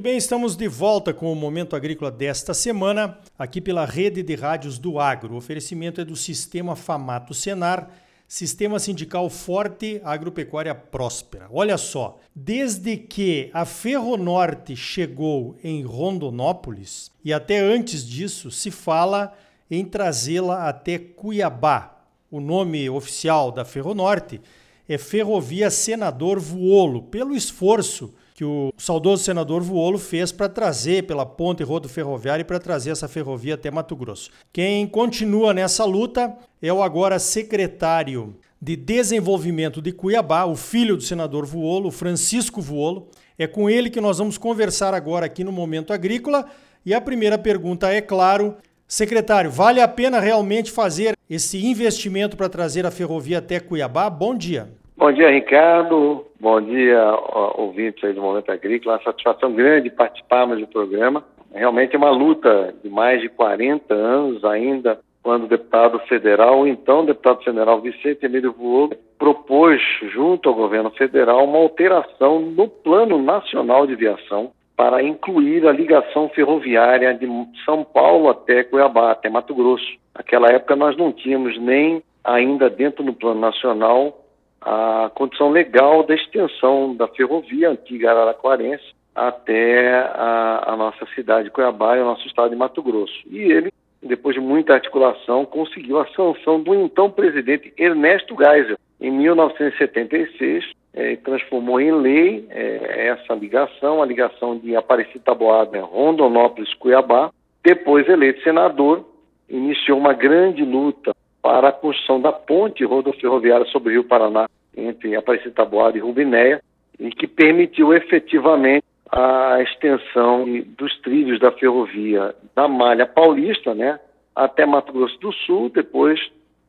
Muito bem, estamos de volta com o Momento Agrícola desta semana, aqui pela rede de rádios do Agro. O oferecimento é do Sistema Famato Senar, Sistema Sindical Forte, Agropecuária Próspera. Olha só, desde que a Ferronorte chegou em Rondonópolis, e até antes disso, se fala em trazê-la até Cuiabá. O nome oficial da Ferronorte é Ferrovia Senador Vuolo, pelo esforço que o saudoso senador Vuolo fez para trazer pela ponte rodoferroviária e para trazer essa ferrovia até Mato Grosso. Quem continua nessa luta é o agora secretário de Desenvolvimento de Cuiabá, o filho do senador Vuolo, Francisco Vuolo. É com ele que nós vamos conversar agora aqui no Momento Agrícola. E a primeira pergunta é, claro, secretário, vale a pena realmente fazer esse investimento para trazer a ferrovia até Cuiabá? Bom dia. Bom dia, Ricardo. Bom dia, ouvintes aí do Momento Agrícola. Uma satisfação grande participarmos do programa. Realmente é uma luta de mais de 40 anos ainda, quando o deputado federal, então deputado federal Vicente Emílio Voou, propôs, junto ao governo federal, uma alteração no Plano Nacional de Viação para incluir a ligação ferroviária de São Paulo até Cuiabá, até Mato Grosso. Naquela época nós não tínhamos nem ainda dentro do Plano Nacional a condição legal da extensão da ferrovia antiga Araraquarense até a, a nossa cidade de Cuiabá e o nosso estado de Mato Grosso. E ele, depois de muita articulação, conseguiu a sanção do então presidente Ernesto Geisel. Em 1976, é, transformou em lei é, essa ligação, a ligação de Aparecida Taboada, Rondonópolis, Cuiabá. Depois eleito senador, iniciou uma grande luta para a construção da ponte rodoferroviária sobre o Rio Paraná entre Aparecida Taboada e Rubinéia e que permitiu efetivamente a extensão dos trilhos da ferrovia da malha paulista, né, até Mato Grosso do Sul, depois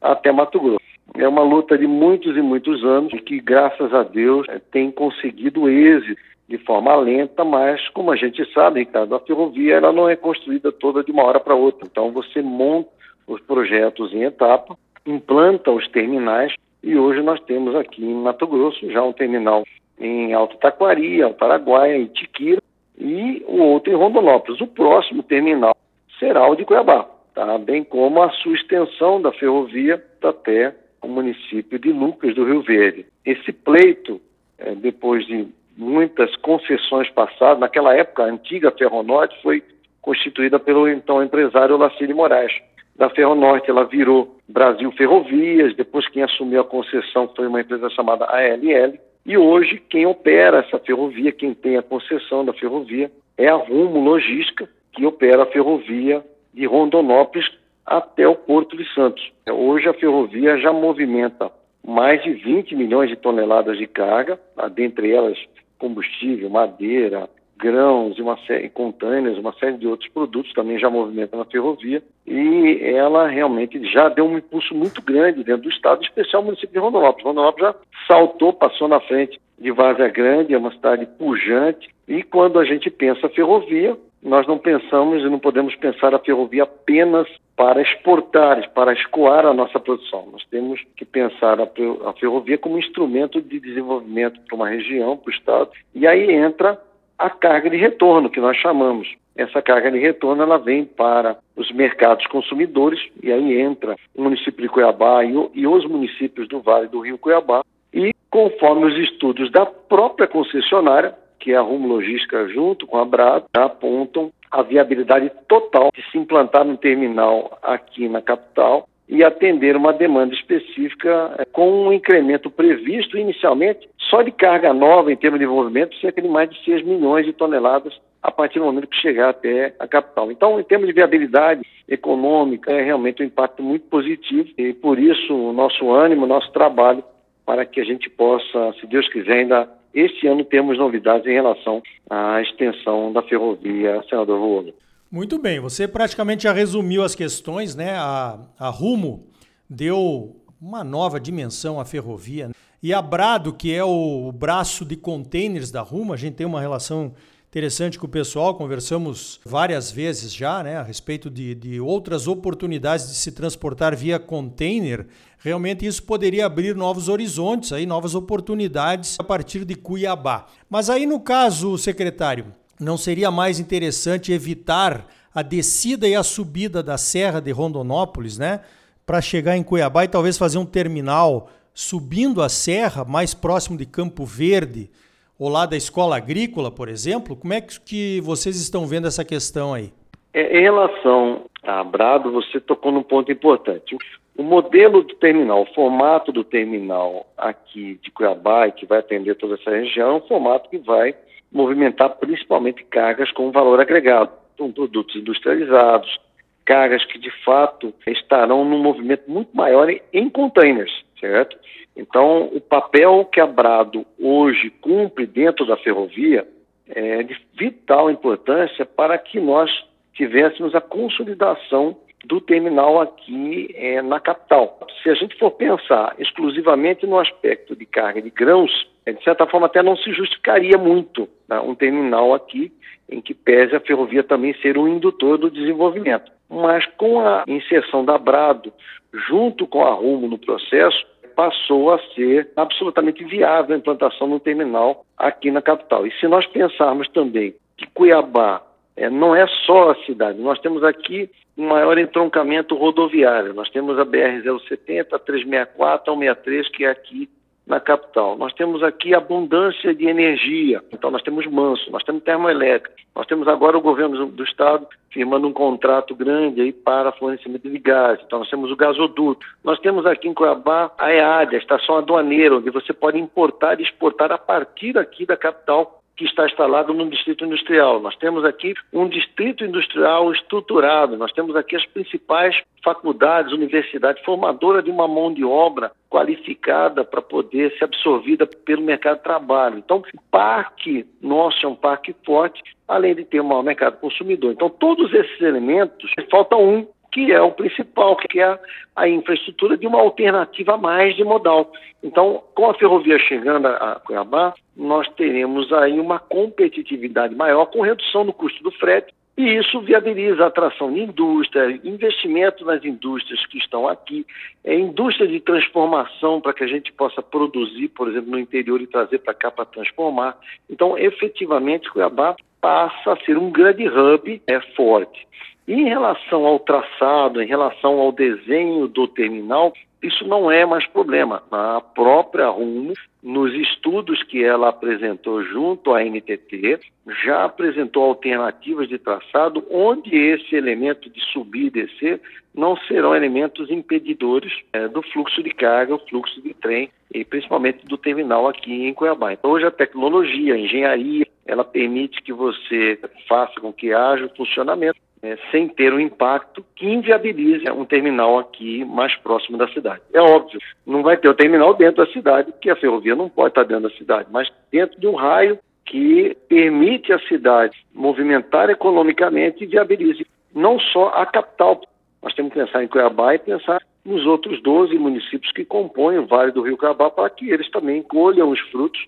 até Mato Grosso. É uma luta de muitos e muitos anos e que, graças a Deus, tem conseguido êxito de forma lenta, mas como a gente sabe, Ricardo, a ferrovia ela não é construída toda de uma hora para outra. Então você monta os projetos em etapa, implanta os terminais e hoje nós temos aqui em Mato Grosso já um terminal em Alto Taquari, Alto Araguaia, em Tiquira e o outro em Rondonópolis. O próximo terminal será o de Cuiabá, tá? bem como a sua extensão da ferrovia até o município de Lucas do Rio Verde. Esse pleito, é, depois de muitas concessões passadas, naquela época a antiga Ferronorte foi constituída pelo então empresário Lacílio Moraes da Ferronorte, ela virou Brasil Ferrovias, depois quem assumiu a concessão foi uma empresa chamada ALL, e hoje quem opera essa ferrovia, quem tem a concessão da ferrovia, é a Rumo Logística, que opera a ferrovia de Rondonópolis até o Porto de Santos. Hoje a ferrovia já movimenta mais de 20 milhões de toneladas de carga, dentre elas combustível, madeira, grãos e uma série, containers, uma série de outros produtos também já movimenta na ferrovia e ela realmente já deu um impulso muito grande dentro do estado, em especial o município de Rondonópolis. Rondonópolis já saltou, passou na frente de Várzea Grande, é uma cidade pujante e quando a gente pensa ferrovia, nós não pensamos e não podemos pensar a ferrovia apenas para exportar, para escoar a nossa produção. Nós temos que pensar a, ferrovia como instrumento de desenvolvimento para uma região, para o estado, e aí entra a carga de retorno, que nós chamamos. Essa carga de retorno ela vem para os mercados consumidores, e aí entra o município de Cuiabá e, e os municípios do Vale do Rio Cuiabá, e conforme os estudos da própria concessionária, que é a Rumo Logística junto com a Brad, apontam a viabilidade total de se implantar um terminal aqui na capital e atender uma demanda específica é, com um incremento previsto inicialmente só de carga nova em termos de desenvolvimento, cerca de mais de 6 milhões de toneladas a partir do momento que chegar até a capital. Então, em termos de viabilidade econômica, é realmente um impacto muito positivo e por isso o nosso ânimo, o nosso trabalho para que a gente possa, se Deus quiser, ainda este ano termos novidades em relação à extensão da ferrovia Senador Ruolo. Muito bem, você praticamente já resumiu as questões, né? A, a Rumo deu uma nova dimensão à ferrovia. Né? E a Brado, que é o braço de containers da Rumo, a gente tem uma relação interessante com o pessoal, conversamos várias vezes já né, a respeito de, de outras oportunidades de se transportar via container. Realmente isso poderia abrir novos horizontes, aí, novas oportunidades a partir de Cuiabá. Mas aí no caso, secretário, não seria mais interessante evitar a descida e a subida da Serra de Rondonópolis, né? Para chegar em Cuiabá e talvez fazer um terminal subindo a serra, mais próximo de Campo Verde, ou lá da escola agrícola, por exemplo? Como é que vocês estão vendo essa questão aí? É, em relação a Brado, você tocou num ponto importante. O modelo do terminal, o formato do terminal aqui de Cuiabá, que vai atender toda essa região, é um formato que vai movimentar principalmente cargas com valor agregado, com produtos industrializados, cargas que de fato estarão num movimento muito maior em containers, certo? Então, o papel que a Brado hoje cumpre dentro da ferrovia é de vital importância para que nós tivéssemos a consolidação do terminal aqui é, na capital. Se a gente for pensar exclusivamente no aspecto de carga de grãos, de certa forma até não se justificaria muito né, um terminal aqui em que pese a ferrovia também ser um indutor do desenvolvimento. Mas com a inserção da Brado junto com a Rumo no processo, passou a ser absolutamente viável a implantação do terminal aqui na capital. E se nós pensarmos também que Cuiabá é, não é só a cidade, nós temos aqui um maior entroncamento rodoviário. Nós temos a BR-070, a 364, a 163, que é aqui na capital. Nós temos aqui abundância de energia, então nós temos manso, nós temos termoelétrica, nós temos agora o governo do estado firmando um contrato grande aí para fornecimento de gás, então nós temos o gasoduto. Nós temos aqui em Cuiabá a EAD, a estação aduaneira, onde você pode importar e exportar a partir aqui da capital que está instalado no distrito industrial. Nós temos aqui um distrito industrial estruturado, nós temos aqui as principais faculdades, universidades, formadora de uma mão de obra qualificada para poder ser absorvida pelo mercado de trabalho. Então, o parque nosso é um parque forte, além de ter um maior mercado consumidor. Então, todos esses elementos, falta um, que é o principal, que é a infraestrutura de uma alternativa mais de modal. Então, com a ferrovia chegando a Cuiabá, nós teremos aí uma competitividade maior com redução do custo do frete e isso viabiliza a atração de indústria, investimento nas indústrias que estão aqui, é, indústria de transformação para que a gente possa produzir, por exemplo, no interior e trazer para cá para transformar. Então, efetivamente, Cuiabá passa a ser um grande hub é, forte. Em relação ao traçado, em relação ao desenho do terminal, isso não é mais problema. A própria Rumo, nos estudos que ela apresentou junto à NTT, já apresentou alternativas de traçado onde esse elemento de subir e descer não serão elementos impedidores é, do fluxo de carga, o fluxo de trem e principalmente do terminal aqui em Cuiabá. Então, hoje a tecnologia, a engenharia, ela permite que você faça com que haja o funcionamento é, sem ter um impacto que inviabilize um terminal aqui mais próximo da cidade. É óbvio, não vai ter o terminal dentro da cidade, porque a ferrovia não pode estar dentro da cidade, mas dentro de um raio que permite a cidade movimentar economicamente e viabilize não só a capital. Nós temos que pensar em Cuiabá e pensar nos outros 12 municípios que compõem o Vale do Rio Cuiabá para que eles também colham os frutos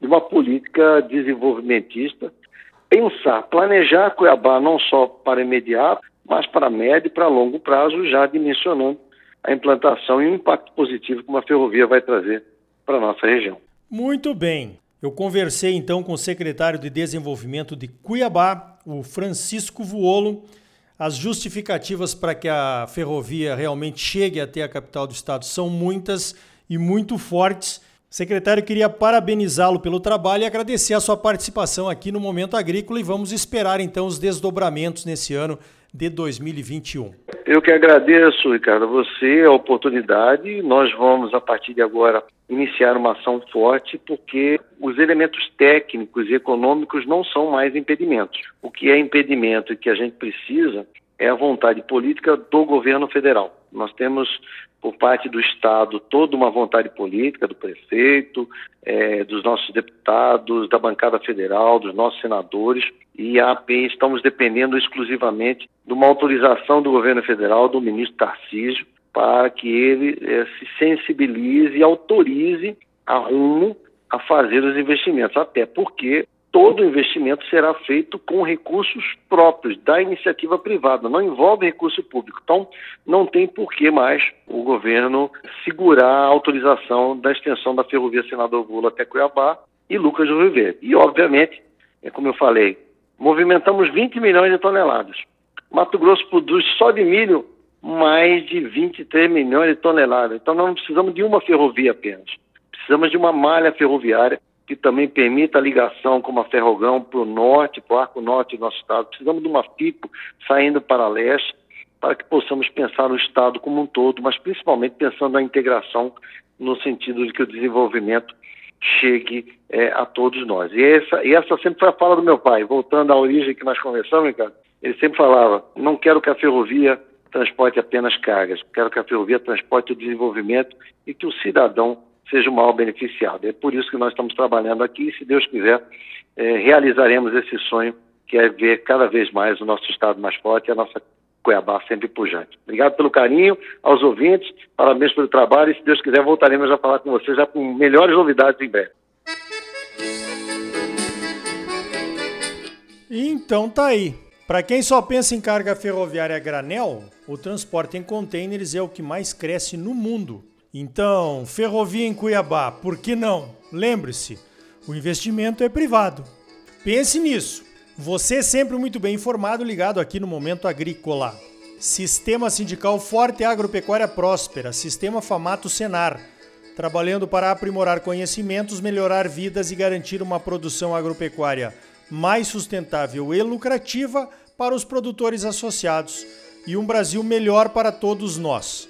de uma política desenvolvimentista pensar, planejar Cuiabá não só para imediato, mas para médio e para longo prazo, já dimensionando a implantação e o impacto positivo que uma ferrovia vai trazer para a nossa região. Muito bem. Eu conversei então com o secretário de Desenvolvimento de Cuiabá, o Francisco Vuolo. As justificativas para que a ferrovia realmente chegue até a capital do estado são muitas e muito fortes. Secretário, queria parabenizá-lo pelo trabalho e agradecer a sua participação aqui no Momento Agrícola e vamos esperar então os desdobramentos nesse ano de 2021. Eu que agradeço, Ricardo, a você a oportunidade. Nós vamos, a partir de agora, iniciar uma ação forte, porque os elementos técnicos e econômicos não são mais impedimentos. O que é impedimento e que a gente precisa é a vontade política do governo federal. Nós temos por parte do Estado toda uma vontade política do prefeito, é, dos nossos deputados, da bancada federal, dos nossos senadores, e a AP estamos dependendo exclusivamente de uma autorização do governo federal, do ministro Tarcísio, para que ele é, se sensibilize e autorize a rumo a fazer os investimentos, até porque todo investimento será feito com recursos próprios da iniciativa privada, não envolve recurso público. Então, não tem por que mais o governo segurar a autorização da extensão da ferrovia Senador Vula até Cuiabá e Lucas do Rio Verde. E, obviamente, é como eu falei, movimentamos 20 milhões de toneladas. Mato Grosso produz só de milho mais de 23 milhões de toneladas. Então nós não precisamos de uma ferrovia apenas. Precisamos de uma malha ferroviária que também permita a ligação com a Ferrogão para o norte, para o arco norte do nosso estado. Precisamos de uma FIPO saindo para leste para que possamos pensar no estado como um todo, mas principalmente pensando na integração no sentido de que o desenvolvimento chegue é, a todos nós. E essa, e essa sempre foi a fala do meu pai, voltando à origem que nós conversamos, Ricardo, ele sempre falava, não quero que a ferrovia transporte apenas cargas, quero que a ferrovia transporte o desenvolvimento e que o cidadão seja o maior beneficiado. É por isso que nós estamos trabalhando aqui e, se Deus quiser, é, realizaremos esse sonho que é ver cada vez mais o nosso estado mais forte e a nossa Cuiabá sempre pujante. Obrigado pelo carinho aos ouvintes, parabéns pelo trabalho e, se Deus quiser, voltaremos a falar com vocês já com melhores novidades em breve. Então tá aí. Para quem só pensa em carga ferroviária granel, o transporte em containers é o que mais cresce no mundo. Então, ferrovia em Cuiabá, por que não? Lembre-se, o investimento é privado. Pense nisso. Você é sempre muito bem informado, ligado aqui no Momento Agrícola. Sistema Sindical Forte Agropecuária Próspera, Sistema Famato Senar, trabalhando para aprimorar conhecimentos, melhorar vidas e garantir uma produção agropecuária mais sustentável e lucrativa para os produtores associados e um Brasil melhor para todos nós.